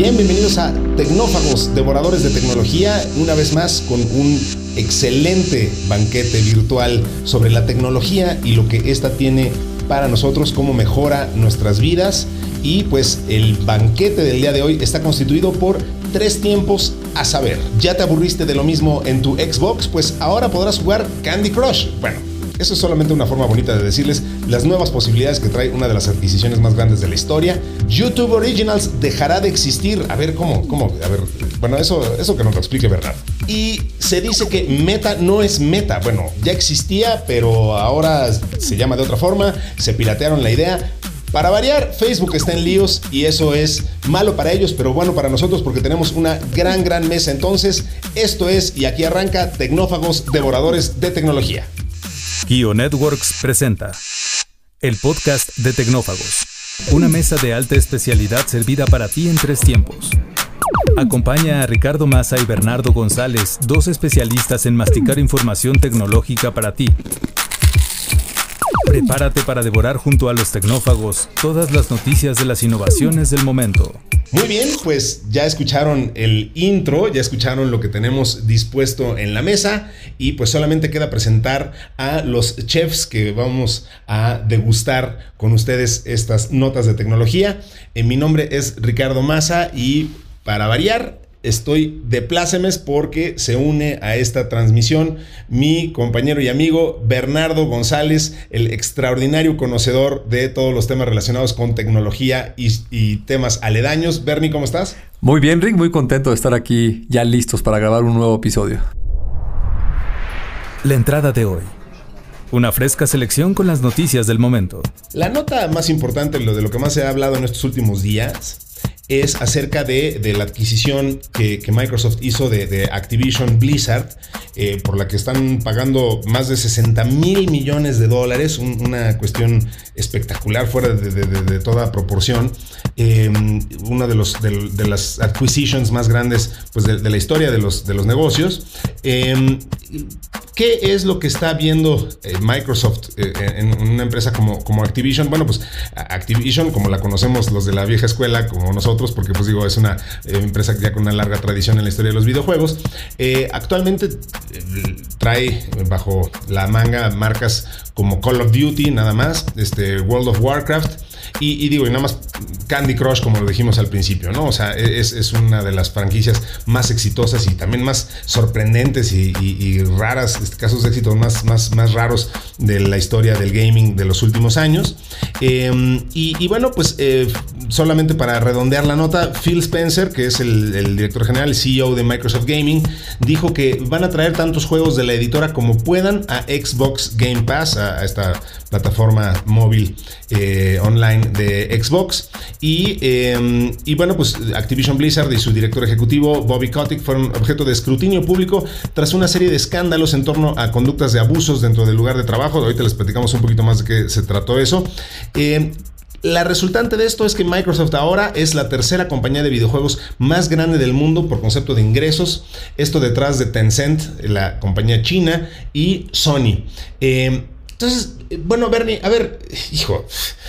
Bien, bienvenidos a Tecnófagos, devoradores de tecnología, una vez más con un excelente banquete virtual sobre la tecnología y lo que ésta tiene para nosotros, cómo mejora nuestras vidas. Y pues el banquete del día de hoy está constituido por tres tiempos a saber. ¿Ya te aburriste de lo mismo en tu Xbox? Pues ahora podrás jugar Candy Crush. Bueno, eso es solamente una forma bonita de decirles las nuevas posibilidades que trae una de las adquisiciones más grandes de la historia. YouTube Originals dejará de existir. A ver, ¿cómo? ¿Cómo? A ver, bueno, eso, eso que nos lo explique verdad. Y se dice que Meta no es Meta. Bueno, ya existía, pero ahora se llama de otra forma. Se piratearon la idea. Para variar, Facebook está en líos y eso es malo para ellos, pero bueno para nosotros porque tenemos una gran, gran mesa. Entonces, esto es, y aquí arranca, Tecnófagos Devoradores de Tecnología. Kio Networks presenta el podcast de Tecnófagos, una mesa de alta especialidad servida para ti en tres tiempos. Acompaña a Ricardo Massa y Bernardo González, dos especialistas en masticar información tecnológica para ti. Prepárate para devorar junto a los tecnófagos todas las noticias de las innovaciones del momento. Muy bien, pues ya escucharon el intro, ya escucharon lo que tenemos dispuesto en la mesa y pues solamente queda presentar a los chefs que vamos a degustar con ustedes estas notas de tecnología. Eh, mi nombre es Ricardo Massa y para variar estoy de plácemes porque se une a esta transmisión mi compañero y amigo Bernardo González, el extraordinario conocedor de todos los temas relacionados con tecnología y, temas aledaños. Bernie, ¿cómo estás? Muy bien, Rick, muy contento de estar aquí ya listos para grabar un nuevo episodio. La entrada de hoy. Una fresca selección con las noticias del momento. La nota más importante, lo de lo que más se ha hablado en estos últimos días, es acerca de, la adquisición que, Microsoft hizo de, Activision Blizzard, eh, por la que están pagando más de 60 mil millones de dólares, una cuestión espectacular, fuera de, toda proporción. Em, una de, los, de, las acquisitions más grandes pues, de, la historia de los, de los negocios. Em, ¿Qué es lo que está viendo eh, Microsoft eh, en una empresa como, Activision? Bueno, pues Activision, como la conocemos los de la vieja escuela, como nosotros, porque pues digo, es una eh, empresa ya con una larga tradición en la historia de los videojuegos, actualmente trae bajo la manga marcas como Call of Duty, nada más, este, World of Warcraft, y, digo, y nada más Candy Crush, como lo dijimos al principio, ¿no? O sea, es, es una de las franquicias más exitosas y también más sorprendentes y, raras, este, casos de éxito más, más, más raros de la historia del gaming de los últimos años. Em, y, bueno, pues eh, solamente para redondear la nota, Phil Spencer, que es el, director general, el CEO de Microsoft Gaming, dijo que van a traer tantos juegos de la editora como puedan a Xbox Game Pass, a, esta plataforma móvil eh, online de Xbox. Y, em, y, bueno, pues Activision Blizzard y su director ejecutivo, Bobby Kotick, fueron objeto de escrutinio público tras una serie de escándalos en torno a conductas de abusos dentro del lugar de trabajo. Ahorita les platicamos un poquito más de qué se trató eso. Em, la resultante de esto es que Microsoft ahora es la tercera compañía de videojuegos más grande del mundo por concepto de ingresos. Esto detrás de Tencent, la compañía china, y Sony. Em, entonces, bueno, Bernie, a ver, hijo,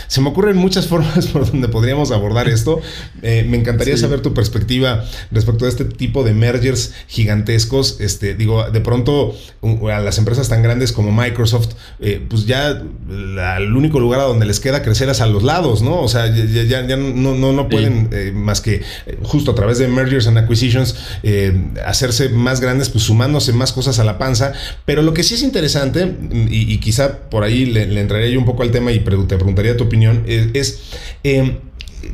se me ocurren muchas formas por donde podríamos abordar esto. Eh, me encantaría saber tu perspectiva respecto a este tipo de mergers gigantescos. Este, digo, de pronto a las empresas tan grandes como Microsoft, eh, pues ya el único lugar a donde les queda crecer es a los lados, ¿no? O sea, ya, ya, no, no, no, pueden eh, más que justo a través de mergers and acquisitions hacerse más grandes, pues sumándose más cosas a la panza. Pero lo que sí es interesante, y, y quizá por ahí le, entraría yo un poco al tema y te preguntaría tu opinión, es, em,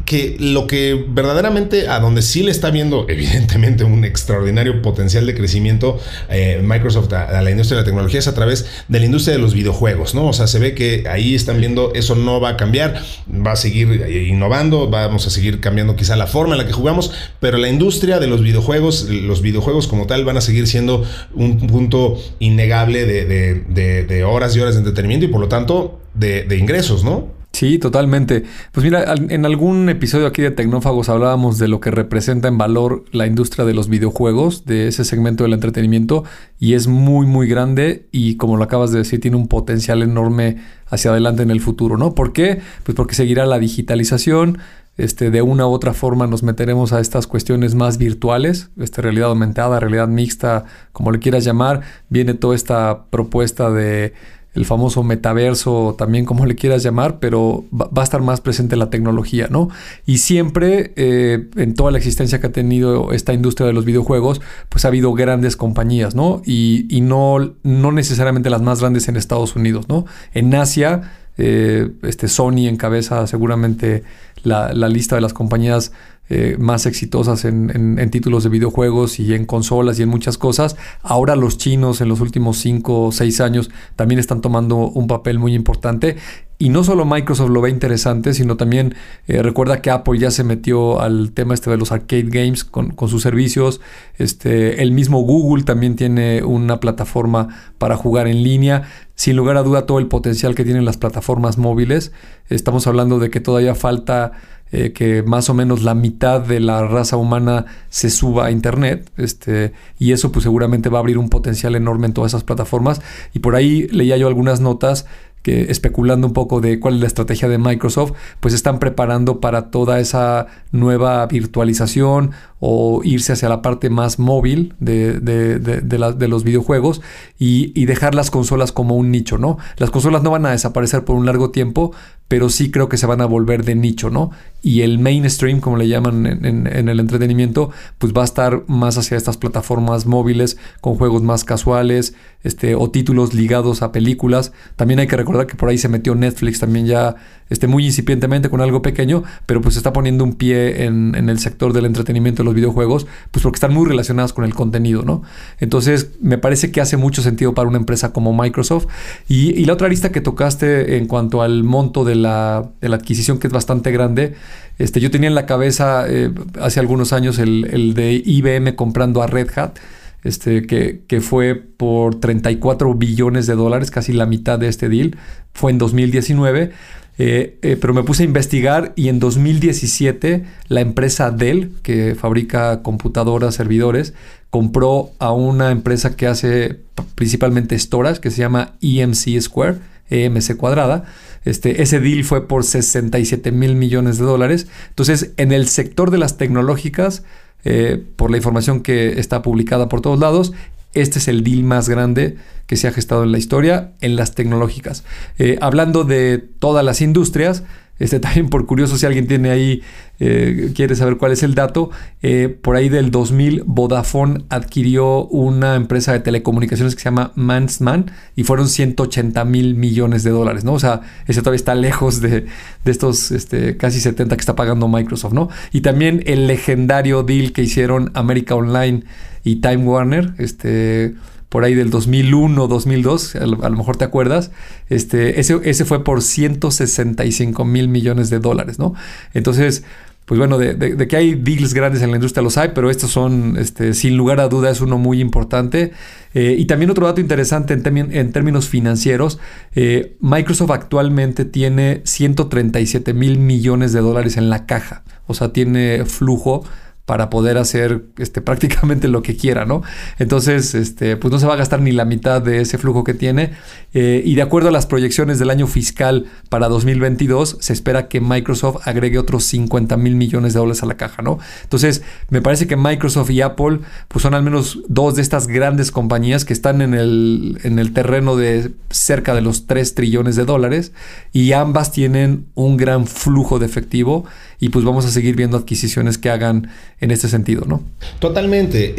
que lo que verdaderamente a donde sí le está viendo evidentemente un extraordinario potencial de crecimiento eh, Microsoft a, la industria de la tecnología es a través de la industria de los videojuegos, ¿no? O sea, se ve que ahí están viendo eso no va a cambiar, va a seguir innovando, vamos a seguir cambiando quizá la forma en la que jugamos, pero la industria de los videojuegos, los videojuegos como tal van a seguir siendo un punto innegable de horas y horas de entretenimiento y por lo tanto de, ingresos, ¿no? Sí, totalmente. Pues mira, en algún episodio aquí de Tecnófagos hablábamos de lo que representa en valor la industria de los videojuegos, de ese segmento del entretenimiento, y es muy, muy grande y como lo acabas de decir, tiene un potencial enorme hacia adelante en el futuro, ¿no? ¿Por qué? Pues porque seguirá la digitalización, este, de una u otra forma nos meteremos a estas cuestiones más virtuales, este, realidad aumentada, realidad mixta, como le quieras llamar. Viene toda esta propuesta de el famoso metaverso, también como le quieras llamar, pero va, a estar más presente la tecnología, ¿no? Y siempre, eh, en toda la existencia que ha tenido esta industria de los videojuegos, pues ha habido grandes compañías, ¿no? Y, no, no necesariamente las más grandes en Estados Unidos, ¿no? En Asia, eh, este Sony encabeza seguramente la lista de las compañías eh, más exitosas en, títulos de videojuegos y en consolas y en muchas cosas. Ahora los chinos en los últimos 5 o 6 años también están tomando un papel muy importante. Y no solo Microsoft lo ve interesante, sino también eh, recuerda que Apple ya se metió al tema este de los arcade games con, sus servicios. Este, el mismo Google también tiene una plataforma para jugar en línea. Sin lugar a duda todo el potencial que tienen las plataformas móviles. Estamos hablando de que todavía falta eh, que más o menos la mitad de la raza humana se suba a Internet. Este, y eso pues seguramente va a abrir un potencial enorme en todas esas plataformas. Y por ahí leía yo algunas notas que especulando un poco de cuál es la estrategia de Microsoft, pues están preparando para toda esa nueva virtualización o irse hacia la parte más móvil de, de, de, los videojuegos y, y, dejar las consolas como un nicho, ¿no? Las consolas no van a desaparecer por un largo tiempo, pero sí creo que se van a volver de nicho, ¿no? Y el mainstream, como le llaman en, el entretenimiento, pues va a estar más hacia estas plataformas móviles con juegos más casuales este, o títulos ligados a películas. También hay que recordar que por ahí se metió Netflix también ya este, muy incipientemente con algo pequeño, pero pues está poniendo un pie en, el sector del entretenimiento de los videojuegos, pues porque están muy relacionadas con el contenido, ¿no? Entonces me parece que hace mucho sentido para una empresa como Microsoft. Y, la otra lista que tocaste en cuanto al monto de la, adquisición, que es bastante grande, este, yo tenía en la cabeza eh, hace algunos años el, de IBM comprando a Red Hat. Este, que, fue por 34 billones de dólares, casi la mitad de este deal, fue en 2019. Eh, eh, pero me puse a investigar y en 2017 la empresa Dell, que fabrica computadoras, servidores, compró a una empresa que hace principalmente storage, que se llama EMC Square, EMC cuadrada. Este, ese deal fue por 67 mil millones de dólares. Entonces, en el sector de las tecnológicas, eh, por la información que está publicada por todos lados, este es el deal más grande que se ha gestado en la historia en las tecnológicas. Eh, hablando de todas las industrias, este, también por curioso si alguien tiene ahí, eh, quiere saber cuál es el dato, eh, por ahí del 2000 Vodafone adquirió una empresa de telecomunicaciones que se llama Mansman y fueron 180 mil millones de dólares, ¿no? O sea, ese todavía está lejos de, de estos este, casi 70 que está pagando Microsoft, ¿no? Y también el legendario deal que hicieron América Online y Time Warner, este por ahí del 2001, 2002, a lo, mejor te acuerdas, este, ese, ese fue por 165 mil millones de dólares, ¿no? Entonces, pues bueno, de, que hay deals grandes en la industria los hay, pero estos son, este, sin lugar a duda, es uno muy importante. Eh, y también otro dato interesante en, en términos financieros, eh, Microsoft actualmente tiene 137 mil millones de dólares en la caja, o sea, tiene flujo para poder hacer este, prácticamente lo que quiera, ¿no? Entonces, este, pues no se va a gastar ni la mitad de ese flujo que tiene. Eh, y de acuerdo a las proyecciones del año fiscal para 2022, se espera que Microsoft agregue otros 50 mil millones de dólares a la caja, ¿no? Entonces, me parece que Microsoft y Apple pues son al menos dos de estas grandes compañías que están en el, en el terreno de cerca de los 3 trillones de dólares y ambas tienen un gran flujo de efectivo y pues vamos a seguir viendo adquisiciones que hagan en este sentido, ¿no? Totalmente.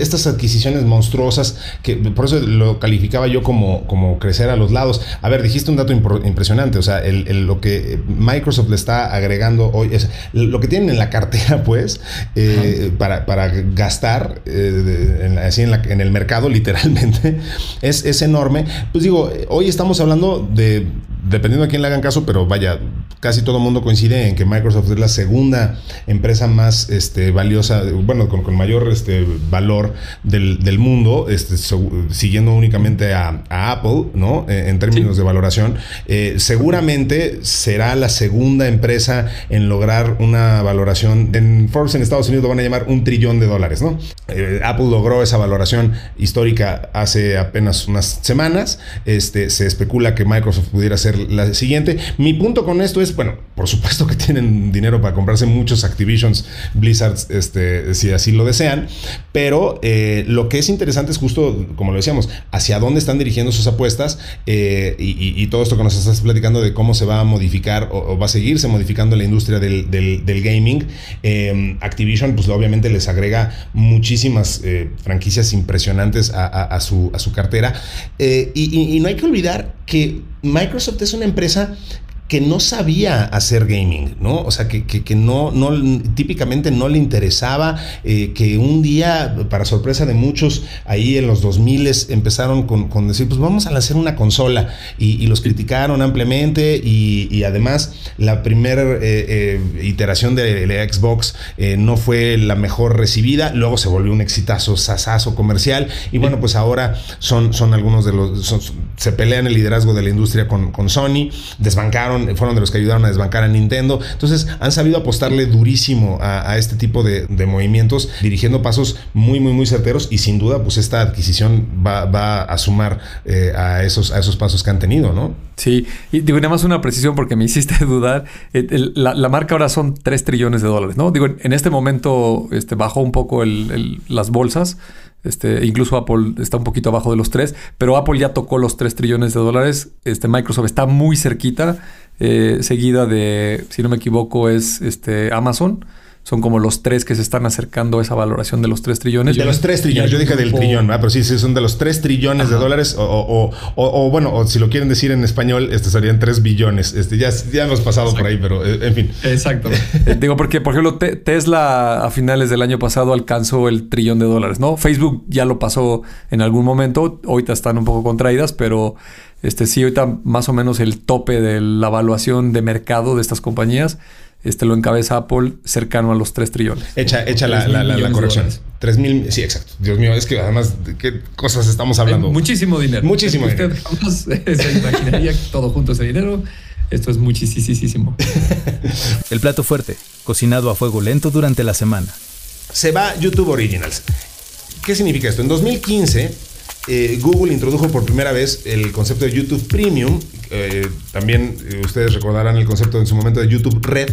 Estas adquisiciones monstruosas, que por eso lo calificaba yo como, como crecer a los lados. A ver, dijiste un dato impresionante, o sea, lo que Microsoft le está agregando hoy, es lo que tienen en la cartera, pues, eh, para, gastar eh, así en, en, el mercado, literalmente, es, es enorme. Pues digo, hoy estamos hablando de dependiendo a quién le hagan caso, pero vaya, casi todo el mundo coincide en que Microsoft es la segunda empresa más este, valiosa, bueno, con, mayor este, valor del, mundo, este, siguiendo únicamente a, Apple, ¿no? Eh, en términos de valoración. Eh, seguramente será la segunda empresa en lograr una valoración. En Forbes en Estados Unidos lo van a llamar un trillón de dólares, ¿no? Eh, Apple logró esa valoración histórica hace apenas unas semanas. Este, se especula que Microsoft pudiera ser la siguiente. Mi punto con esto es, bueno, por supuesto que tienen dinero para comprarse muchos Activisions, Blizzards, este, si así lo desean, pero eh, lo que es interesante es justo, como lo decíamos, hacia dónde están dirigiendo sus apuestas eh, y, todo esto que nos estás platicando de cómo se va a modificar o, va a seguirse modificando la industria del, gaming. Em, Activision, pues obviamente les agrega muchísimas eh, franquicias impresionantes a, su, a su cartera. y no hay que olvidar que Microsoft es una empresa que no sabía hacer gaming, ¿no? O sea, que, que, no, no, típicamente no le interesaba, eh, que un día, para sorpresa de muchos, ahí en los 2000 empezaron con, con decir, pues vamos a hacer una consola, y, los criticaron ampliamente, y, además la primera eh, eh, iteración de la Xbox no fue la mejor recibida, luego se volvió un exitazo sasazo comercial, y bueno, pues ahora son, son algunos de los, se pelean el liderazgo de la industria con, con Sony, desbancaron fueron de los que ayudaron a desbancar a Nintendo. Entonces han sabido apostarle durísimo a, este tipo de, movimientos, dirigiendo pasos muy, muy, muy certeros y sin duda pues esta adquisición va, a sumar eh, a, esos, a esos pasos que han tenido, ¿no? Sí, y digo, nada más una precisión porque me hiciste dudar. La, marca ahora son 3 trillones de dólares, ¿no? Digo, en este momento este, bajó un poco las bolsas. Este, incluso Apple está un poquito abajo de los 3, pero Apple ya tocó los 3 trillones de dólares. Este, Microsoft está muy cerquita, eh, seguida de, si no me equivoco, es este, Amazon son como los tres que se están acercando a esa valoración de los tres trillones. De los tres trillones, yo dije del trillón, pero sí, sí, son de los tres trillones de dólares, o, bueno, o si lo quieren decir en español, este serían tres billones. Este, ya, ya hemos pasado por ahí, pero eh, en fin. Exacto. Eh, digo, porque, por ejemplo, Tesla a finales del año pasado alcanzó el trillón de dólares, ¿no? Facebook ya lo pasó en algún momento, ahorita están un poco contraídas, pero este sí, ahorita más o menos el tope de la evaluación de mercado de estas compañías este lo encabeza Apple cercano a los 3 trillones. Echa, echa la, la, corrección. 3 mil, sí, exacto. Dios mío, es que además, ¿de qué cosas estamos hablando? muchísimo dinero. Muchísimo Usted jamás se imaginaría todo junto ese dinero. Esto es muchísimo. El plato fuerte, cocinado a fuego lento durante la semana. Se va YouTube Originals. ¿Qué significa esto? En 2015 eh, Google introdujo por primera vez el concepto de YouTube Premium. Eh, también eh, ustedes recordarán el concepto en su momento de YouTube Red,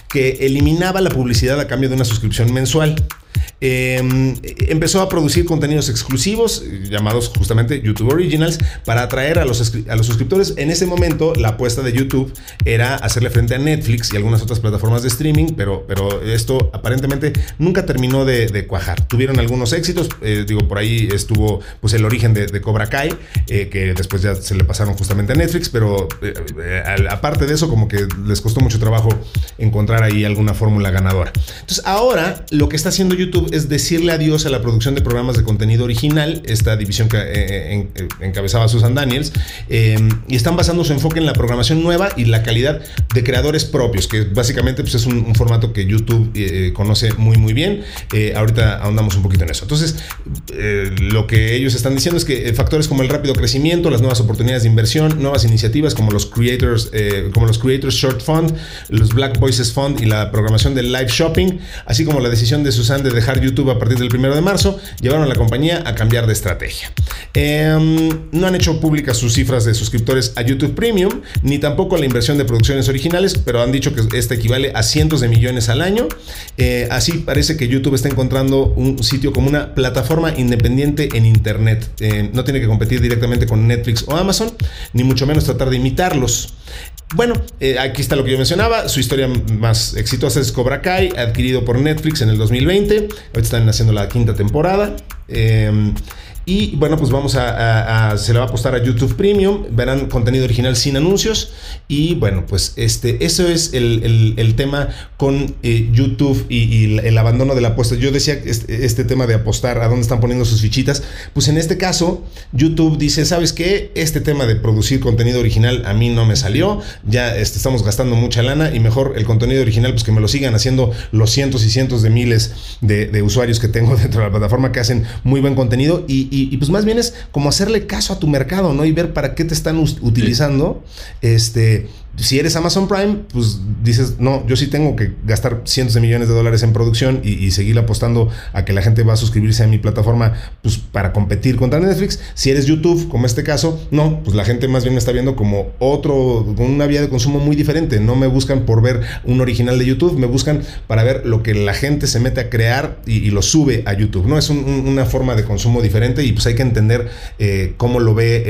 que eliminaba la publicidad a cambio de una suscripción mensual. Em, empezó a producir contenidos exclusivos llamados justamente YouTube Originals para atraer a los, a los suscriptores. En ese momento la apuesta de YouTube era hacerle frente a Netflix y algunas otras plataformas de streaming, pero, pero esto aparentemente nunca terminó de, cuajar. Tuvieron algunos éxitos, eh, digo, por ahí estuvo pues el origen de, Cobra Kai, eh, que después ya se le pasaron justamente a Netflix, pero eh, aparte de eso como que les costó mucho trabajo encontrar ahí alguna fórmula ganadora. Entonces ahora lo que está haciendo YouTube es decirle adiós a la producción de programas de contenido original, esta división que eh, eh, encabezaba Susan Daniels, em, y están basando su enfoque en la programación nueva y la calidad de creadores propios, que básicamente pues, es un, formato que YouTube eh, conoce muy muy bien. ahorita ahondamos un poquito en eso. Entonces, lo que ellos están diciendo es que factores como el rápido crecimiento, las nuevas oportunidades de inversión, nuevas iniciativas como los Creators, como los Creators Short Fund, los Black Voices Fund y la programación del live shopping, así como la decisión de Susan de dejar YouTube a partir del primero de marzo, llevaron a la compañía a cambiar de estrategia. Em, no han hecho públicas sus cifras de suscriptores a YouTube Premium, ni tampoco la inversión de producciones originales, pero han dicho que este equivale a cientos de millones al año. Eh, así parece que YouTube está encontrando un sitio como una plataforma independiente en Internet. Eh, no tiene que competir directamente con Netflix o Amazon, ni mucho menos tratar de imitarlos. Bueno, eh, aquí está lo que yo mencionaba. Su historia más exitosa es Cobra Kai, adquirido por Netflix en el 2020. Ahorita están haciendo la quinta temporada. Eh, y bueno, pues vamos a, se le va a apostar a YouTube Premium. Verán contenido original sin anuncios. Y bueno, pues este, eso es el, tema con eh, YouTube y, el abandono de la apuesta. Yo decía este, este, tema de apostar a dónde están poniendo sus fichitas. Pues en este caso, YouTube dice: ¿Sabes qué? Este tema de producir contenido original a mí no me salió. Ya este, estamos gastando mucha lana y mejor el contenido original, pues que me lo sigan haciendo los cientos y cientos de miles de, de usuarios que tengo dentro de la plataforma que hacen muy buen contenido. Y, y, pues más bien es como hacerle caso a tu mercado, ¿no? Y ver para qué te están utilizando. Este Si eres Amazon Prime, pues dices, no, yo sí tengo que gastar cientos de millones de dólares en producción y, seguir apostando a que la gente va a suscribirse a mi plataforma pues, para competir contra Netflix. Si eres YouTube, como este caso, no, pues la gente más bien me está viendo como otro, con una vía de consumo muy diferente. No me buscan por ver un original de YouTube, me buscan para ver lo que la gente se mete a crear y, lo sube a YouTube. No es una forma de consumo diferente y pues hay que entender eh, cómo lo ve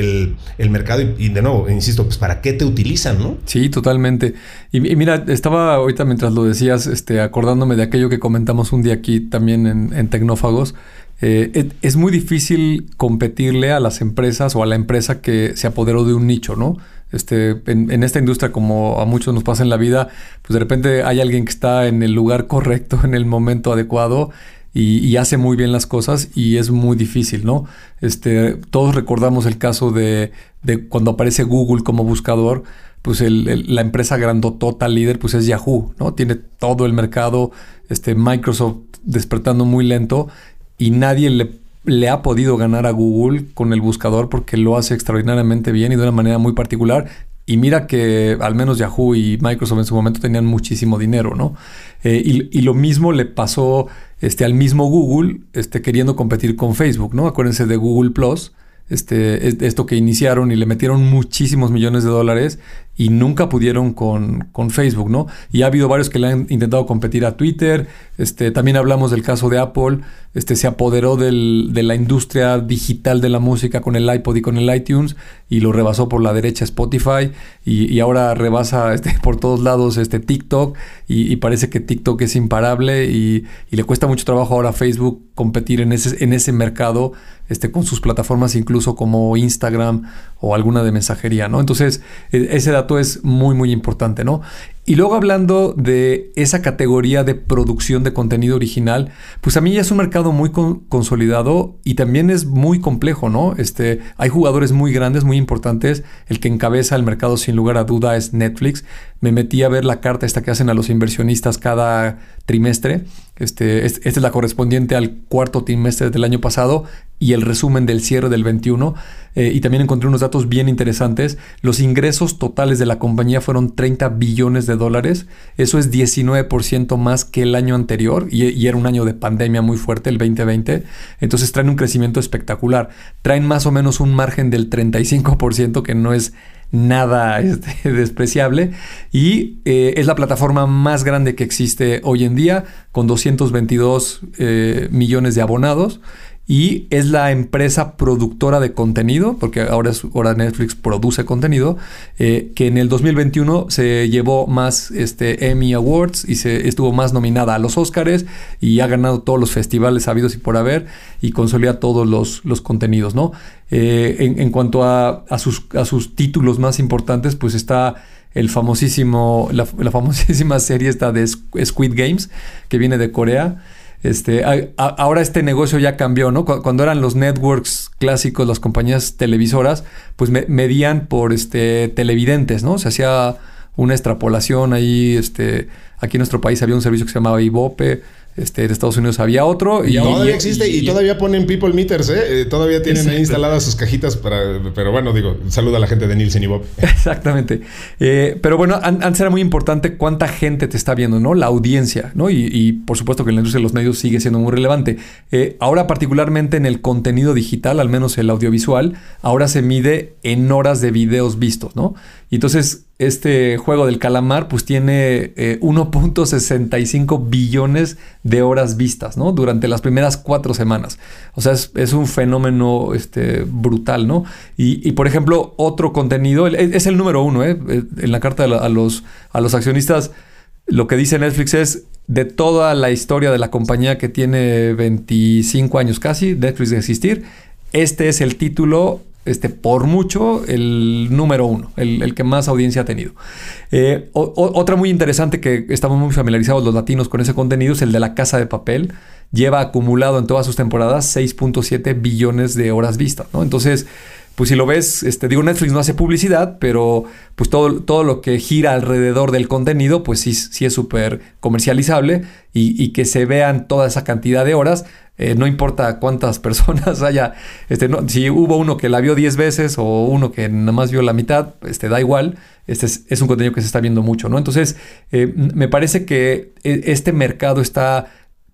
el, mercado y, de nuevo, insisto, pues para qué te utilizan, ¿no? Sí, totalmente. Y, mira, estaba ahorita mientras lo decías, este, acordándome de aquello que comentamos un día aquí también en, Tecnófagos. Eh, es, muy difícil competirle a las empresas o a la empresa que se apoderó de un nicho, ¿no? Este, en, esta industria, como a muchos nos pasa en la vida, pues de repente hay alguien que está en el lugar correcto, en el momento adecuado y, hace muy bien las cosas y es muy difícil, ¿no? Este, todos recordamos el caso de, de cuando aparece Google como buscador, pues la empresa grandotota líder pues es Yahoo, ¿no? Tiene todo el mercado, este, Microsoft despertando muy lento y nadie le, ha podido ganar a Google con el buscador porque lo hace extraordinariamente bien y de una manera muy particular y mira que al menos Yahoo y Microsoft en su momento tenían muchísimo dinero, ¿no? Eh, y, lo mismo le pasó este, al mismo Google este, queriendo competir con Facebook, ¿no? Acuérdense de Google Plus este, esto que iniciaron y le metieron muchísimos millones de dólares y nunca pudieron con, con, Facebook, ¿no? Y ha habido varios que le han intentado competir a Twitter. Este, también hablamos del caso de Apple. Este, se apoderó de la industria digital de la música con el iPod y con el iTunes y lo rebasó por la derecha Spotify y, ahora rebasa este, por todos lados este, TikTok y, parece que TikTok es imparable y, y, le cuesta mucho trabajo ahora a Facebook competir en ese, en ese mercado este, con sus plataformas incluso como Instagram o alguna de mensajería, ¿no? Entonces, e, ese dato es muy, muy importante, ¿no? Y luego hablando de esa categoría de producción de contenido original, pues a mí ya es un mercado muy consolidado y también es muy complejo, ¿no? Este, hay jugadores muy grandes, muy importantes. El que encabeza el mercado sin lugar a duda es Netflix. Me metí a ver la carta esta que hacen a los inversionistas cada trimestre. Este, esta es la correspondiente al cuarto trimestre del año pasado y el resumen del cierre del 21. Eh, y también encontré unos datos bien interesantes. Los ingresos totales de la compañía fueron 30 billones de dólares. Eso es 19% más que el año anterior y, era un año de pandemia muy fuerte, el 2020. Entonces traen un crecimiento espectacular. Traen más o menos un margen del 35% que no es nada este, despreciable y eh, es la plataforma más grande que existe hoy en día con 222 eh, millones de abonados y es la empresa productora de contenido, porque ahora, ahora Netflix produce contenido, eh, que en el 2021 se llevó más este, Emmy Awards y se estuvo más nominada a los Oscars y ha ganado todos los festivales habidos y por haber y consolida todos los, los contenidos, ¿no? Eh, en, cuanto a, sus, a sus títulos más importantes, pues está el famosísimo, la, la famosísima serie esta de Squid Games, que viene de Corea. Este, ahora este negocio ya cambió, ¿no? Cuando eran los networks clásicos, las compañías televisoras, pues medían por este, televidentes, ¿no? Se hacía una extrapolación ahí, este, aquí en nuestro país había un servicio que se llamaba Ibope, este, en Estados Unidos había otro. Y, todavía existe y, todavía ponen people meters, ¿eh? ¿eh? todavía tienen ahí instaladas sus cajitas para... Pero bueno, digo, saluda a la gente de Nielsen y Bob. Exactamente. Eh, pero bueno, antes era muy importante cuánta gente te está viendo, ¿no? La audiencia, ¿no? Y, por supuesto que en la industria de los medios sigue siendo muy relevante. Eh, ahora particularmente en el contenido digital, al menos el audiovisual, ahora se mide en horas de videos vistos, ¿no? Y entonces este juego del calamar pues tiene 1.65 eh, billones de horas vistas, ¿no? Durante las primeras cuatro semanas. O sea, es, un fenómeno este, brutal, ¿no? Y, por ejemplo, otro contenido, es, el número uno, ¿eh? eh en la carta a los, a los accionistas, lo que dice Netflix es, de toda la historia de la compañía que tiene 25 años casi, Netflix de existir, este es el título este, por mucho el número uno, el, que más audiencia ha tenido. Eh, otra muy interesante que estamos muy familiarizados los latinos con ese contenido es el de la casa de papel. Lleva acumulado en todas sus temporadas 6.7 billones de horas vistas. ¿no? Entonces, pues si lo ves, este, digo, Netflix no hace publicidad, pero pues todo, todo lo que gira alrededor del contenido, pues sí, sí es súper comercializable y, que se vean toda esa cantidad de horas. Eh, no importa cuántas personas haya, este, no, si hubo uno que la vio 10 veces o uno que nada más vio la mitad, este, da igual, este es, un contenido que se está viendo mucho, ¿no? Entonces, eh, me parece que e, este mercado está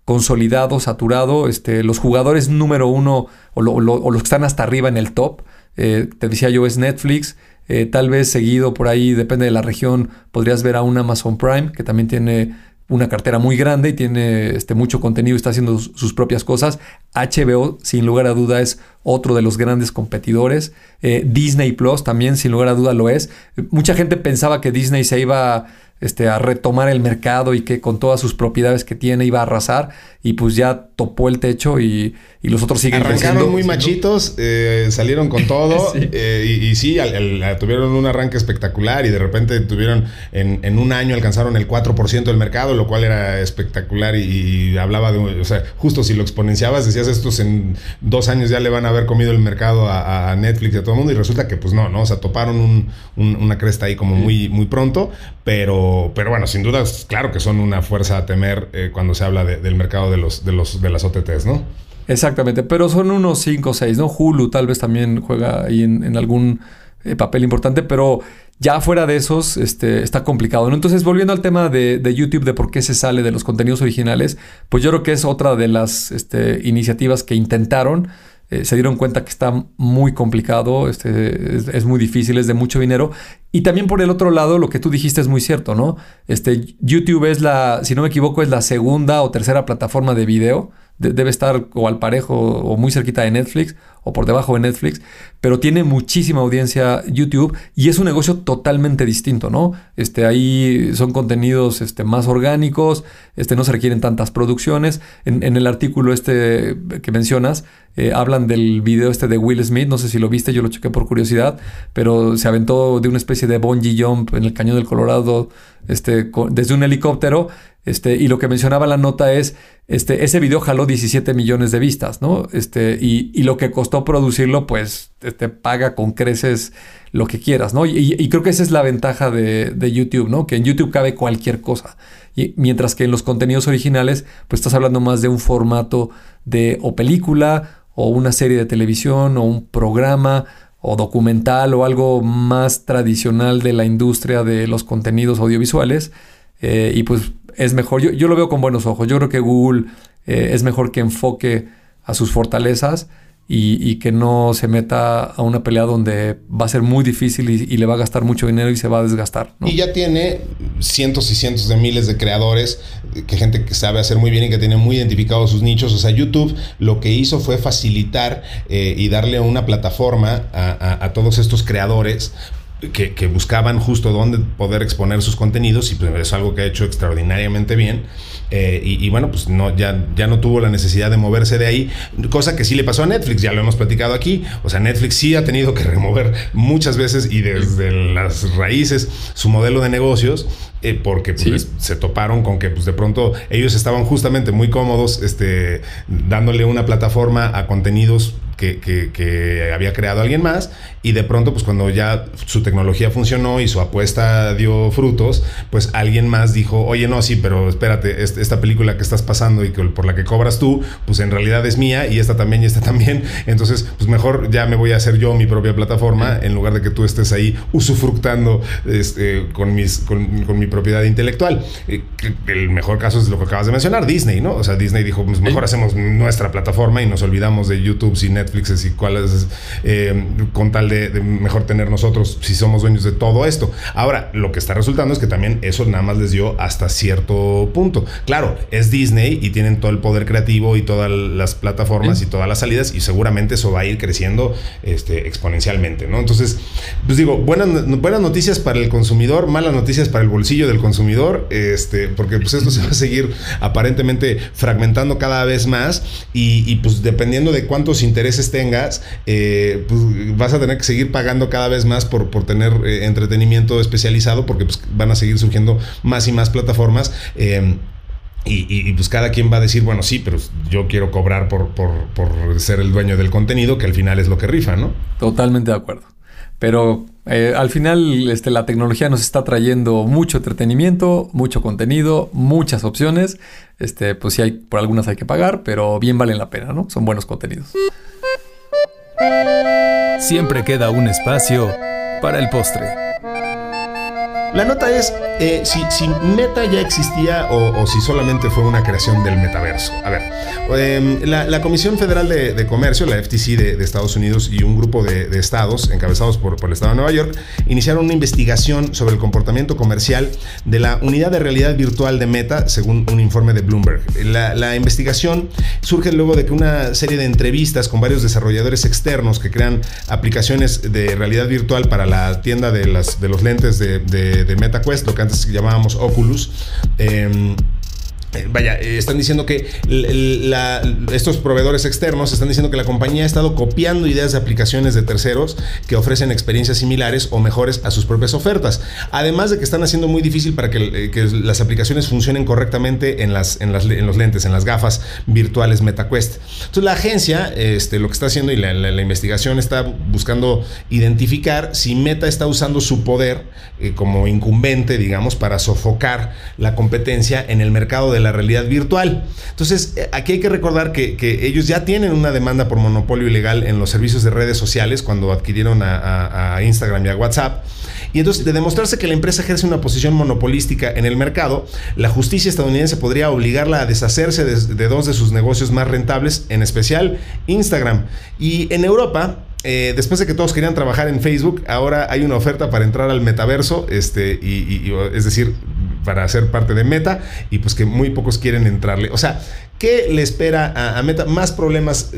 consolidado, saturado, este, los jugadores número uno o, los que están hasta arriba en el top, eh, te decía yo, es Netflix, eh, tal vez seguido por ahí, depende de la región, podrías ver a un Amazon Prime, que también tiene una cartera muy grande y tiene este, mucho contenido está haciendo sus propias cosas. HBO, sin lugar a duda, es otro de los grandes competidores. Eh, Disney Plus también, sin lugar a duda, lo es. Mucha gente pensaba que Disney se iba este, a retomar el mercado y que con todas sus propiedades que tiene iba a arrasar y pues ya topó el techo y, los otros siguen Arrancaron muy machitos, eh, salieron con todo eh, y, sí, tuvieron un arranque espectacular y de repente tuvieron en, un año alcanzaron el 4% del mercado, lo cual era espectacular y, hablaba de, o sea, justo si lo exponenciabas decías estos en dos años ya le van a haber comido el mercado a, Netflix y a todo el mundo y resulta que pues no, ¿no? O sea, toparon una cresta ahí como muy, muy pronto, pero, pero bueno, sin duda, claro que son una fuerza a temer eh, cuando se habla del mercado de, los, de, los, de las OTTs, ¿no? Exactamente, pero son unos 5 o 6, ¿no? Hulu tal vez también juega ahí en, algún eh, papel importante, pero ya fuera de esos este, está complicado, ¿no? Entonces, volviendo al tema de, YouTube, de por qué se sale de los contenidos originales, pues yo creo que es otra de las este, iniciativas que intentaron eh, se dieron cuenta que está muy complicado, este, es, muy difícil, es de mucho dinero. Y también por el otro lado, lo que tú dijiste es muy cierto, ¿no? Este, YouTube es la, si no me equivoco, es la segunda o tercera plataforma de video debe estar o al parejo o muy cerquita de Netflix o por debajo de Netflix, pero tiene muchísima audiencia YouTube y es un negocio totalmente distinto, ¿no? Este, ahí son contenidos este, más orgánicos, este, no se requieren tantas producciones. En, el artículo este que mencionas, eh, hablan del video este de Will Smith, no sé si lo viste, yo lo chequé por curiosidad, pero se aventó de una especie de bungee jump en el cañón del Colorado este, desde un helicóptero este, y lo que mencionaba la nota es, este, ese video jaló 17 millones de vistas, ¿no? Este, y, lo que costó producirlo, pues, te este, paga con creces lo que quieras, ¿no? Y, creo que esa es la ventaja de, YouTube, ¿no? Que en YouTube cabe cualquier cosa. Y, mientras que en los contenidos originales, pues estás hablando más de un formato de o película, o una serie de televisión, o un programa, o documental, o algo más tradicional de la industria de los contenidos audiovisuales. Eh, y pues es mejor, yo, yo, lo veo con buenos ojos, yo creo que Google eh, es mejor que enfoque a sus fortalezas y, que no se meta a una pelea donde va a ser muy difícil y, le va a gastar mucho dinero y se va a desgastar. Y ya tiene cientos y cientos de miles de creadores, que gente que sabe hacer muy bien y que tiene muy identificados sus nichos. O sea, YouTube lo que hizo fue facilitar eh, y darle una plataforma a todos estos creadores que, buscaban justo dónde poder exponer sus contenidos y pues es algo que ha hecho extraordinariamente bien. Eh, y, bueno, pues no, ya, ya no tuvo la necesidad de moverse de ahí, cosa que sí le pasó a Netflix, ya lo hemos platicado aquí. O sea, Netflix sí ha tenido que remover muchas veces y desde las raíces su modelo de negocios. Eh, porque pues, se toparon con que pues, de pronto ellos estaban justamente muy cómodos este, dándole una plataforma a contenidos que, había creado alguien más y de pronto pues cuando ya su tecnología funcionó y su apuesta dio frutos, pues alguien más dijo, oye no, sí, pero espérate, esta película que estás pasando y que, por la que cobras tú, pues en realidad es mía y esta también y esta también, entonces pues mejor ya me voy a hacer yo mi propia plataforma en lugar de que tú estés ahí usufructando este, con, mis, con, mi propiedad intelectual. Eh, el mejor caso es lo que acabas de mencionar, Disney, ¿no? O sea, Disney dijo, pues mejor hacemos nuestra plataforma y nos olvidamos de YouTube sin net Netflix y cuáles, eh, con tal de, mejor tener nosotros si somos dueños de todo esto. Ahora, lo que está resultando es que también eso nada más les dio hasta cierto punto. Claro, es Disney y tienen todo el poder creativo y todas las plataformas y todas las salidas y seguramente eso va a ir creciendo este, exponencialmente, ¿no? Entonces, pues digo, buenas, buenas noticias para el consumidor, malas noticias para el bolsillo del consumidor, este, porque pues esto se va a seguir aparentemente fragmentando cada vez más y, y pues dependiendo de cuántos intereses tengas, eh, pues vas a tener que seguir pagando cada vez más por, por tener eh, entretenimiento especializado porque pues, van a seguir surgiendo más y más plataformas. Eh, Y, pues cada quien va a decir, bueno, sí, pero yo quiero cobrar por, por, por, ser el dueño del contenido, que al final es lo que rifa, ¿no? Totalmente de acuerdo. Pero al final este, la tecnología nos está trayendo mucho entretenimiento, mucho contenido, muchas opciones. Este, pues sí, hay, por algunas hay que pagar, pero bien valen la pena, ¿no? Son buenos contenidos. Siempre queda un espacio para el postre. La nota es eh, si, Meta ya existía o, si solamente fue una creación del metaverso. A ver, em, la, Comisión Federal de, Comercio, la FTC de, Estados Unidos y un grupo de, estados encabezados por, el Estado de Nueva York iniciaron una investigación sobre el comportamiento comercial de la unidad de realidad virtual de Meta, según un informe de Bloomberg. La, la investigación surge luego de que una serie de entrevistas con varios desarrolladores externos que crean aplicaciones de realidad virtual para la tienda de, las, de los lentes de, de MetaQuest, lo que antes llamábamos Oculus. Em, vaya, eh, están diciendo que estos proveedores externos están diciendo que la compañía ha estado copiando ideas de aplicaciones de terceros que ofrecen experiencias similares o mejores a sus propias ofertas. Además de que están haciendo muy difícil para que, eh, las aplicaciones funcionen correctamente en, las, en, los lentes, en las gafas virtuales MetaQuest. Entonces la agencia este, lo que está haciendo y la, investigación está buscando identificar si Meta está usando su poder como incumbente, digamos, para sofocar la competencia en el mercado de de la realidad virtual. Entonces, eh, aquí hay que recordar que, ellos ya tienen una demanda por monopolio ilegal en los servicios de redes sociales cuando adquirieron a, Instagram y a WhatsApp. Y entonces, de demostrarse que la empresa ejerce una posición monopolística en el mercado, la justicia estadounidense podría obligarla a deshacerse de dos de sus negocios más rentables, en especial Instagram. Y en Europa, eh, después de que todos querían trabajar en Facebook, ahora hay una oferta para entrar al metaverso, este, y, es decir, para ser parte de Meta, y pues que muy pocos quieren entrarle. O sea, ¿qué le espera a, Meta? Más problemas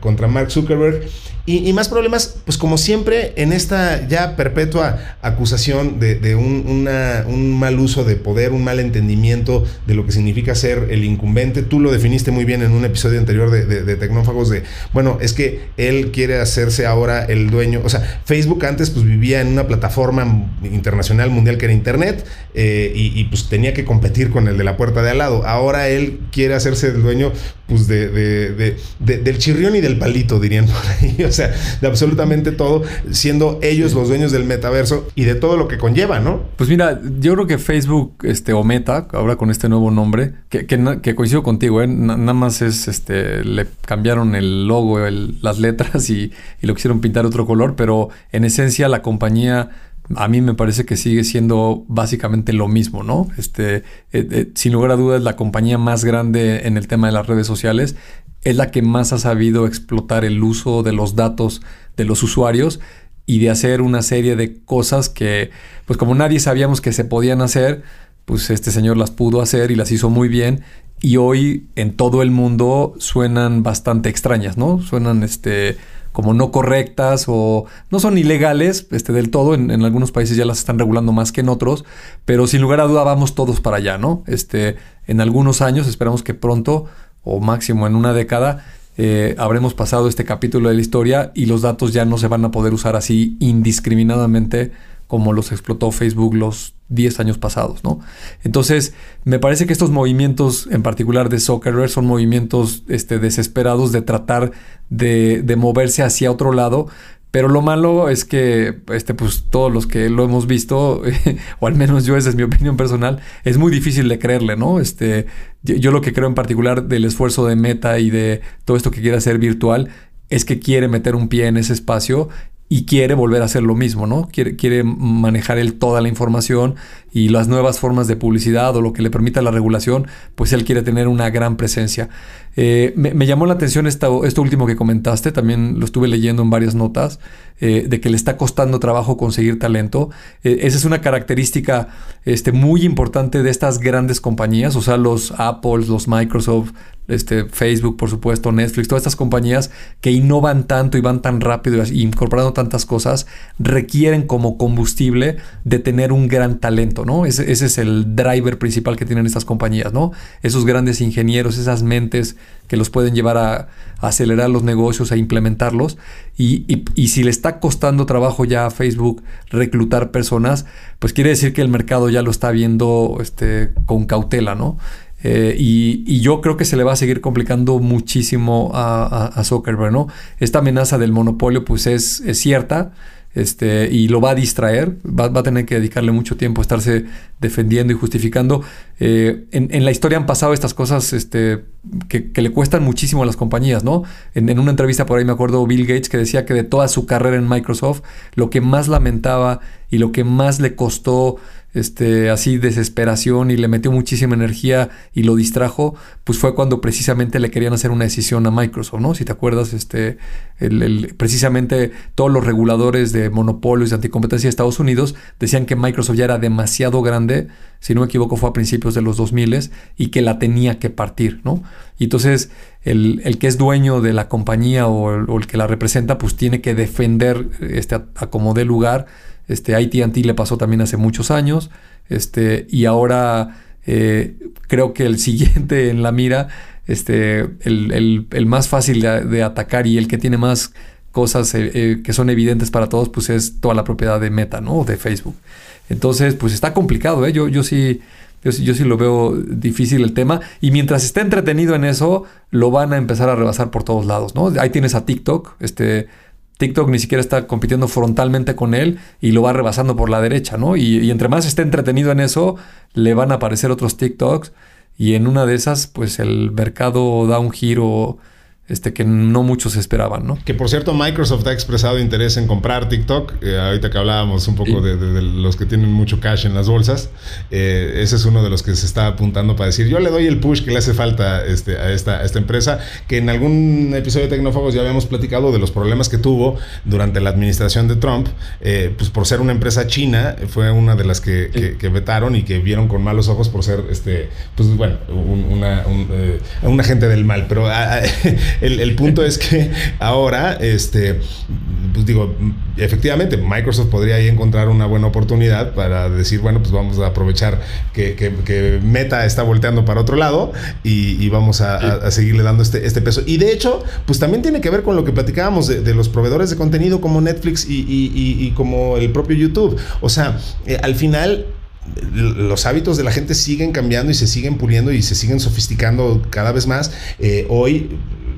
contra Mark Zuckerberg y, más problemas, pues como siempre, en esta ya perpetua acusación de, un, mal uso de poder, un mal entendimiento de lo que significa ser el incumbente. Tú lo definiste muy bien en un episodio anterior de, Tecnófagos de, bueno, es que él quiere hacerse ahora el dueño. O sea, Facebook antes pues vivía en una plataforma internacional mundial que era Internet eh, y, y, pues tenía que competir con el de la puerta de al lado. Ahora él quiere hacerse el dueño pues de, del chirrión y del palito, dirían por ahí. O sea, de absolutamente todo, siendo ellos los dueños del metaverso y de todo lo que conlleva, ¿no? Pues mira, yo creo que Facebook, este, o Meta, ahora con este nuevo nombre, que, que, coincido contigo, ¿eh? nada más es, este, le cambiaron el logo, las letras y, y lo quisieron pintar otro color, pero en esencia la compañía a mí me parece que sigue siendo básicamente lo mismo, ¿no? Este, eh, eh, sin lugar a dudas, la compañía más grande en el tema de las redes sociales es la que más ha sabido explotar el uso de los datos de los usuarios y de hacer una serie de cosas que, pues como nadie sabíamos que se podían hacer, pues este señor las pudo hacer y las hizo muy bien y hoy en todo el mundo suenan bastante extrañas, ¿no? Suenan este como no correctas o no son ilegales este, del todo. En, algunos países ya las están regulando más que en otros, pero sin lugar a duda vamos todos para allá, ¿no? Este, en algunos años, esperamos que pronto o máximo en una década, eh, habremos pasado este capítulo de la historia y los datos ya no se van a poder usar así indiscriminadamente como los explotó Facebook los 10 años pasados, ¿no? Entonces, me parece que estos movimientos, en particular de Zuckerberg, son movimientos este, desesperados de tratar de, de, moverse hacia otro lado. Pero lo malo es que, este, pues todos los que lo hemos visto, o al menos yo, esa es mi opinión personal, es muy difícil de creerle, ¿no? Este, yo, yo lo que creo en particular del esfuerzo de Meta y de todo esto que quiere hacer virtual es que quiere meter un pie en ese espacio y quiere volver a hacer lo mismo, ¿no? Quiere, quiere manejar él toda la información y las nuevas formas de publicidad o lo que le permita la regulación, pues él quiere tener una gran presencia. Eh, me, llamó la atención esto, último que comentaste, también lo estuve leyendo en varias notas, eh, de que le está costando trabajo conseguir talento. Eh, esa es una característica este, muy importante de estas grandes compañías, o sea, los Apple, los Microsoft, este, Facebook, por supuesto, Netflix, todas estas compañías que innovan tanto y van tan rápido y incorporando tantas cosas, requieren como combustible de tener un gran talento, ¿no? Ese, es el driver principal que tienen estas compañías, ¿no? Esos grandes ingenieros, esas mentes que los pueden llevar a, acelerar los negocios, a implementarlos. Y, si le está costando trabajo ya a Facebook reclutar personas, pues quiere decir que el mercado ya lo está viendo este, con cautela. Eh, y, yo creo que se le va a seguir complicando muchísimo a, Zuckerberg, ¿no? Esta amenaza del monopolio pues es, es cierta este, y lo va a distraer, va, a tener que dedicarle mucho tiempo a estarse defendiendo y justificando. Eh, en, la historia han pasado estas cosas este, que, le cuestan muchísimo a las compañías, ¿no? En, en, una entrevista por ahí me acuerdo Bill Gates que decía que de toda su carrera en Microsoft, lo que más lamentaba y lo que más le costó este, así desesperación y le metió muchísima energía y lo distrajo, pues fue cuando precisamente le querían hacer una decisión a Microsoft, ¿no? Si te acuerdas, este, el, precisamente todos los reguladores de monopolios de anticompetencia de Estados Unidos decían que Microsoft ya era demasiado grande, si no me equivoco fue a principios de los 2000 y que la tenía que partir, ¿no? Y entonces el, que es dueño de la compañía o el, o el, que la representa, pues tiene que defender este, a, a como dé lugar este, ATT le pasó también hace muchos años. Este, y ahora eh, creo que el siguiente en la mira, este, el, más fácil de, atacar y el que tiene más cosas eh, eh, que son evidentes para todos, pues es toda la propiedad de Meta, ¿no? De Facebook. Entonces, pues está complicado, ¿eh? Yo, yo sí. Yo, yo, sí lo veo difícil el tema. Y mientras esté entretenido en eso, lo van a empezar a rebasar por todos lados, ¿no? Ahí tienes a TikTok, este, TikTok ni siquiera está compitiendo frontalmente con él y lo va rebasando por la derecha, ¿no? Y, entre más esté entretenido en eso, le van a aparecer otros TikToks y en una de esas, pues el mercado da un giro este, que no muchos esperaban, ¿no? Que por cierto, Microsoft ha expresado interés en comprar TikTok. Eh, ahorita que hablábamos un poco de, los que tienen mucho cash en las bolsas, eh, ese es uno de los que se está apuntando para decir, yo le doy el push que le hace falta este, a, esta, esta empresa, que en algún episodio de Tecnófagos ya habíamos platicado de los problemas que tuvo durante la administración de Trump, eh, pues por ser una empresa china, fue una de las que, vetaron y que vieron con malos ojos por ser, este, pues bueno, un, un agente del mal, pero... Ah, ah, el, punto es que ahora, este, pues digo, efectivamente, Microsoft podría ahí encontrar una buena oportunidad para decir, bueno, pues vamos a aprovechar que, Meta está volteando para otro lado y, vamos a, seguirle dando este, este peso. Y de hecho, pues también tiene que ver con lo que platicábamos de, los proveedores de contenido como Netflix y, como el propio YouTube. O sea, eh, al final los hábitos de la gente siguen cambiando y se siguen puliendo y se siguen sofisticando cada vez más. Eh, hoy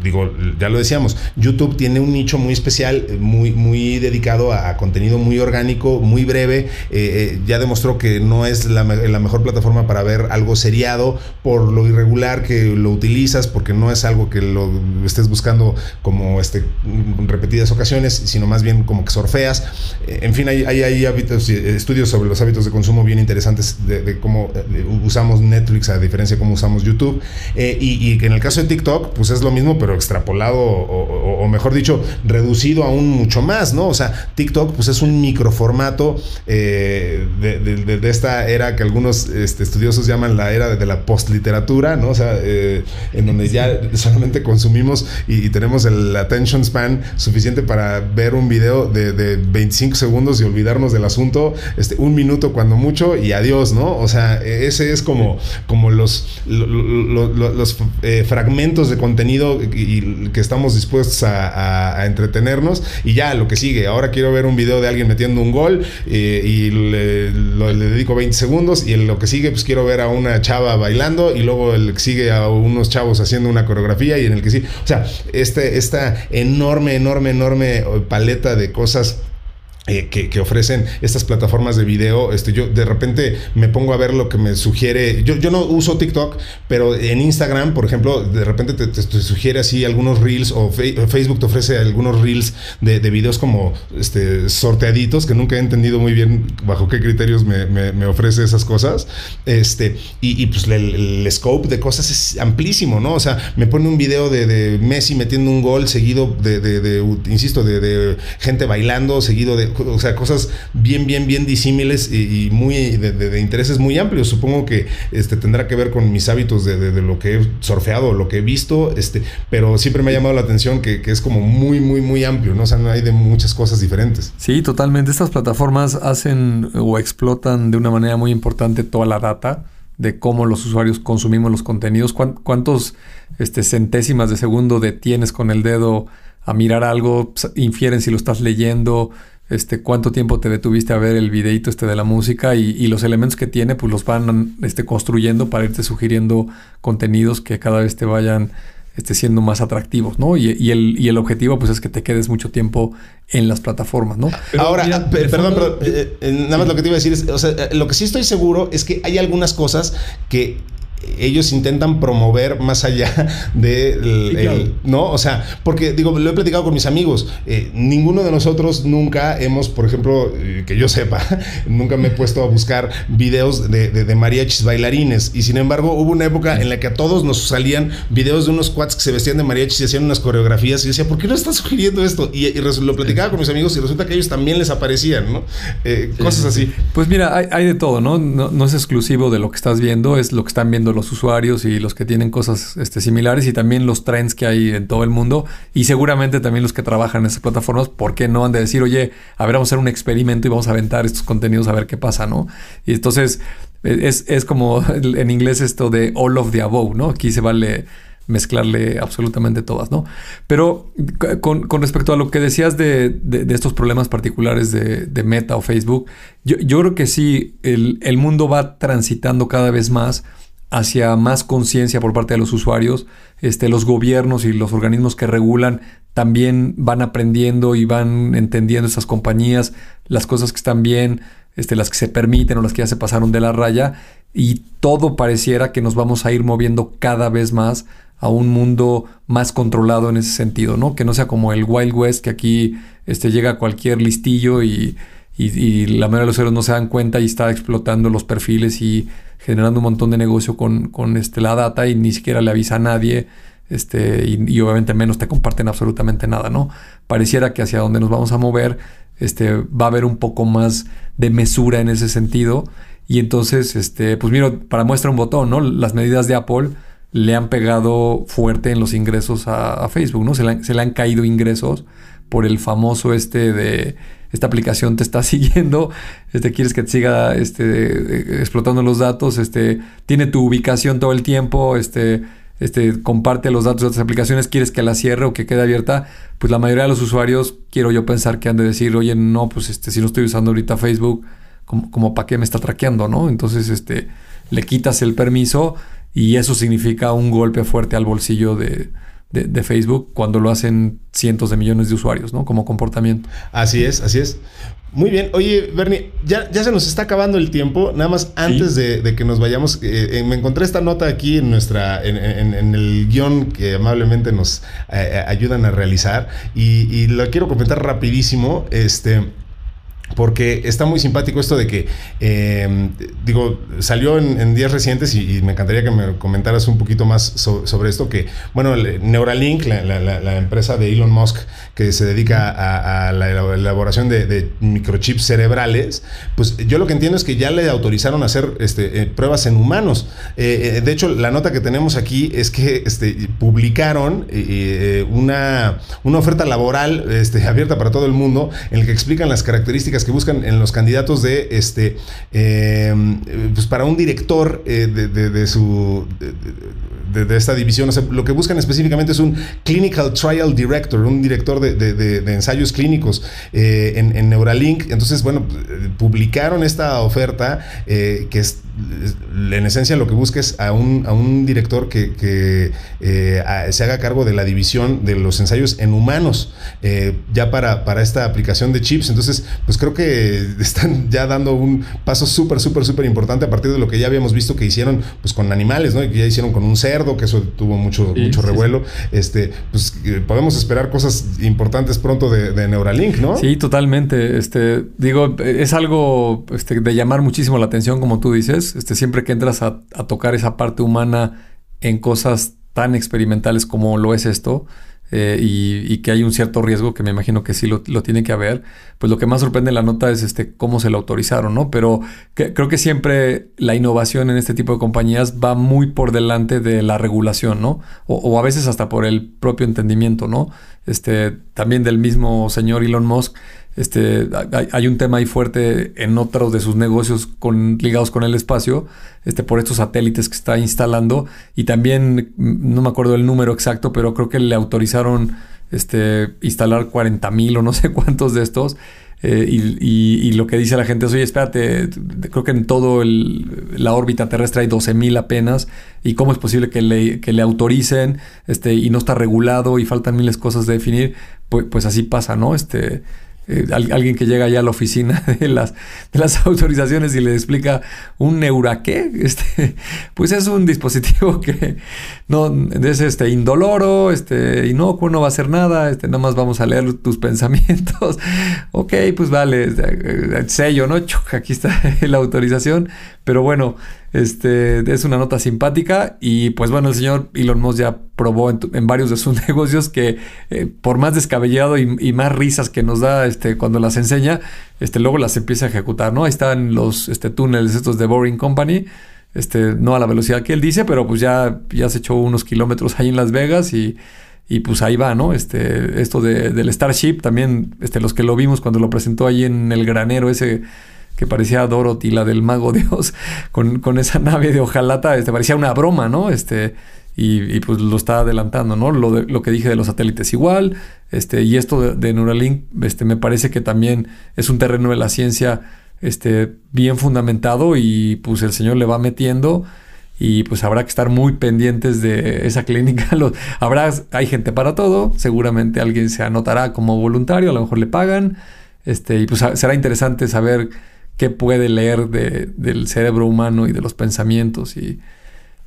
digo, ya lo decíamos, YouTube tiene un nicho muy especial, muy, muy dedicado a, contenido muy orgánico, muy breve. Eh, eh, ya demostró que no es la, mejor plataforma para ver algo seriado por lo irregular que lo utilizas, porque no es algo que lo estés buscando como este, repetidas ocasiones, sino más bien como que sorfeas. Eh, en fin, hay, hay, hábitos, estudios sobre los hábitos de consumo bien interesantes de, cómo usamos Netflix a diferencia de cómo usamos YouTube. y, y que en el caso de TikTok, pues es lo mismo, pero extrapolado o, mejor dicho, reducido aún mucho más, ¿no? O sea, TikTok pues es un microformato eh, de, esta era que algunos este, estudiosos llaman la era de, la postliteratura, ¿no? O sea, eh, en donde ya solamente consumimos y, tenemos el attention span suficiente para ver un video de, 25 segundos y olvidarnos del asunto, este, un minuto cuando mucho y adiós, ¿no? O sea, ese es como, como los, los, eh, fragmentos de contenido y que estamos dispuestos a, entretenernos y ya lo que sigue. Ahora quiero ver un video de alguien metiendo un gol eh, y le, dedico 20 segundos y en lo que sigue pues quiero ver a una chava bailando y luego el que sigue a unos chavos haciendo una coreografía y en el que sigue, o sea, este, esta enorme, enorme, enorme paleta de cosas eh, que, ofrecen estas plataformas de video, este, yo de repente me pongo a ver lo que me sugiere. Yo, yo no uso TikTok, pero en Instagram, por ejemplo, de repente te, sugiere así algunos reels o Facebook te ofrece algunos reels de, de, videos como este, sorteaditos que nunca he entendido muy bien bajo qué criterios me, ofrece esas cosas. Este, y, pues el, scope de cosas es amplísimo, ¿no? O sea, me pone un video de, Messi metiendo un gol seguido de, de insisto, de gente bailando, seguido de o sea, cosas bien, bien, bien disímiles y, muy de, intereses muy amplios. Supongo que este, tendrá que ver con mis hábitos de, lo que he surfeado, lo que he visto, este, pero siempre me ha llamado la atención que, es como muy, muy, muy amplio, ¿no? O sea, hay de muchas cosas diferentes. Sí, totalmente. Estas plataformas hacen o explotan de una manera muy importante toda la data de cómo los usuarios consumimos los contenidos, cuántos este, centésimas de segundo detienes con el dedo a mirar algo, infieren si lo estás leyendo, este, cuánto tiempo te detuviste a ver el videito este de la música y, los elementos que tiene, pues los van este, construyendo para irte sugiriendo contenidos que cada vez te vayan este, siendo más atractivos, ¿no? Y, el, y el objetivo, pues, es que te quedes mucho tiempo en las plataformas, ¿no? Ahora, perdón, pero eh, eh, nada más lo que te iba a decir es, o sea, eh, lo que sí estoy seguro es que hay algunas cosas que ellos intentan promover más allá de no o sea porque digo lo he platicado con mis amigos eh, ninguno de nosotros nunca hemos por ejemplo eh, que yo sepa nunca me he puesto a buscar videos de, de, mariachis bailarines y sin embargo hubo una época en la que a todos nos salían videos de unos quads que se vestían de mariachis y hacían unas coreografías y decía ¿por qué no estás sugiriendo esto? y, lo platicaba con mis amigos y resulta que ellos también les aparecían no eh, cosas así pues mira hay, hay de todo ¿no? ¿no? no es exclusivo de lo que estás viendo es lo que están viendo los usuarios y los que tienen cosas este, similares y también los trends que hay en todo el mundo y seguramente también los que trabajan en esas plataformas, ¿por qué no han de decir, oye, a ver, vamos a hacer un experimento y vamos a aventar estos contenidos a ver qué pasa, ¿no? Y entonces es, es como en inglés esto de all of the above, ¿no? Aquí se vale mezclarle absolutamente todas, ¿no? Pero con, respecto a lo que decías de, estos problemas particulares de, Meta o Facebook, yo, yo creo que sí, el, el, mundo va transitando cada vez más hacia más conciencia por parte de los usuarios. Este, los gobiernos y los organismos que regulan también van aprendiendo y van entendiendo esas compañías, las cosas que están bien, este, las que se permiten o las que ya se pasaron de la raya. Y todo pareciera que nos vamos a ir moviendo cada vez más a un mundo más controlado en ese sentido, ¿no? Que no sea como el Wild West, que aquí este, llega cualquier listillo y, la mayoría de los héroes no se dan cuenta y está explotando los perfiles y generando un montón de negocio con, con este, la data y ni siquiera le avisa a nadie. Este, y, obviamente menos te comparten absolutamente nada, ¿no? Pareciera que hacia donde nos vamos a mover, este, va a haber un poco más de mesura en ese sentido. Y entonces, este, pues mira, para muestra un botón, ¿no? Las medidas de Apple le han pegado fuerte en los ingresos a, Facebook, ¿no? Se le, se le, han caído ingresos por el famoso este de esta aplicación te está siguiendo, este, quieres que te siga este, explotando los datos, este, tiene tu ubicación todo el tiempo, este, este, comparte los datos de otras aplicaciones, quieres que la cierre o que quede abierta, pues la mayoría de los usuarios quiero yo pensar que han de decir, oye, no, pues este, si no estoy usando ahorita Facebook, como, como para qué me está traqueando, ¿no? Entonces, este, le quitas el permiso y eso significa un golpe fuerte al bolsillo de, Facebook cuando lo hacen cientos de millones de usuarios, ¿no? Como comportamiento. Así es, así es. Muy bien. Oye, Bernie, ya, ya se nos está acabando el tiempo. Nada más antes de, que nos vayamos, eh, eh, me encontré esta nota aquí en nuestra, en, el guion que amablemente nos eh, ayudan a realizar y, y lo quiero comentar rapidísimo. Este porque está muy simpático esto de que, em, digo, salió en, días recientes y, me encantaría que me comentaras un poquito más sobre esto, que, bueno, Neuralink, la, empresa de Elon Musk que se dedica a, la elaboración de, microchips cerebrales, pues yo lo que entiendo es que ya le autorizaron a hacer este, eh, pruebas en humanos. Eh, eh, de hecho, la nota que tenemos aquí es que este, publicaron una, una oferta laboral este, abierta para todo el mundo en la que explican las características que buscan en los candidatos de este em, pues para un director eh, de, su de, esta división. lo que buscan específicamente es un Clinical Trial Director, un director de, ensayos clínicos eh, en, Neuralink. Entonces, bueno, publicaron esta oferta eh, que es en esencia lo que busca es a un, a un director que, se haga cargo de la división de los ensayos en humanos, ya para, para esta aplicación de chips. Entonces, pues creo que están ya dando un paso súper, súper, súper importante a partir de lo que ya habíamos visto que hicieron pues con animales, ¿no? Y que ya hicieron con un cerdo, que eso tuvo mucho, mucho revuelo. Este, pues eh, podemos esperar cosas importantes pronto de, Neuralink, ¿no? Sí, totalmente. Este, digo, es algo este, de llamar muchísimo la atención, como tú dices. Este, siempre que entras a, tocar esa parte humana en cosas tan experimentales como lo es esto, eh, y, que hay un cierto riesgo que me imagino que sí lo, tiene que haber, pues lo que más sorprende en la nota es este, cómo se lo autorizaron, ¿no? Pero creo que siempre la innovación en este tipo de compañías va muy por delante de la regulación, ¿no? O, a veces hasta por el propio entendimiento, ¿no? Este, también del mismo señor Elon Musk, este, hay, un tema ahí fuerte en otros de sus negocios ligados con el espacio, este, por estos satélites que está instalando. Y también, mm, no me acuerdo el número exacto, pero creo que le autorizaron este, instalar 40 mil o no sé cuántos de estos. Eh, y, lo que dice la gente es, oye, espérate, creo que en todo la órbita terrestre hay 12.000 apenas, y cómo es posible que le, que le autoricen este, y no está regulado y faltan miles cosas de definir, pues, pues así pasa, ¿no? Este, eh, alguien que llega ya a la oficina de las, de las autorizaciones y le explica un neuraqué, este, pues es un dispositivo que no es este indoloro, este inocuo, no va a hacer nada, este, nada más vamos a leer tus pensamientos. ok, pues vale, este, eh, sello, ¿no? aquí está la autorización, pero bueno, este, es una nota simpática y pues bueno, el señor Elon Musk ya probó en, varios de sus negocios que eh, por más descabellado y, más risas que nos da este, cuando las enseña, este, luego las empieza a ejecutar, ¿no? Ahí están los este, túneles estos de Boring Company, este, no a la velocidad que él dice, pero pues ya, se echó unos kilómetros ahí en Las Vegas y, y pues ahí va, ¿no? Este, esto de, del Starship, también este, los que lo vimos cuando lo presentó ahí en el granero ese que parecía Dorothy, la del mago Dios, con, con esa nave de hojalata, este, parecía una broma, ¿no? Este, y, pues lo está adelantando, ¿no? Lo, de, lo que dije de los satélites igual, este, y esto de, Neuralink, este, me parece que también es un terreno de la ciencia este, bien fundamentado y pues el señor le va metiendo y pues habrá que estar muy pendientes de esa clínica. habrá, hay gente para todo, seguramente alguien se anotará como voluntario, a lo mejor le pagan, este, y pues será interesante saber qué puede leer del cerebro humano y de los pensamientos y,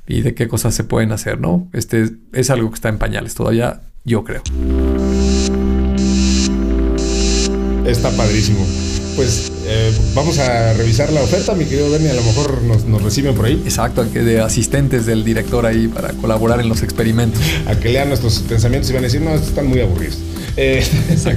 de qué cosas se pueden hacer, ¿no? Este es algo que está en pañales todavía, yo creo. Está padrísimo. Pues eh, vamos a revisar la oferta, mi querido Bernie, a lo mejor nos, nos reciben por ahí. Exacto, de asistentes del director ahí para colaborar en los experimentos. A que lean nuestros pensamientos y van a decir, no, están muy aburridos. Eh,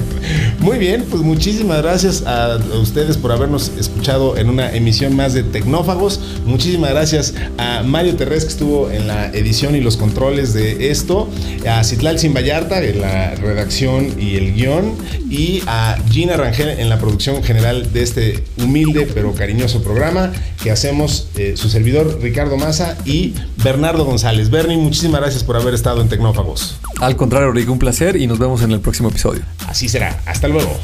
muy bien, pues muchísimas gracias a ustedes por habernos escuchado en una emisión más de Tecnófagos. Muchísimas gracias a Mario Terrés que estuvo en la edición y los controles de esto, a Citlal Sin Vallarta en la redacción y el guion, y a Gina Rangel en la producción general de este humilde pero cariñoso programa que hacemos eh, su servidor Ricardo Maza y Bernardo González. Bernie, muchísimas gracias por haber estado en Tecnófagos. Al contrario, Rick, un placer y nos vemos en el próximo episodio. Así será. Hasta luego.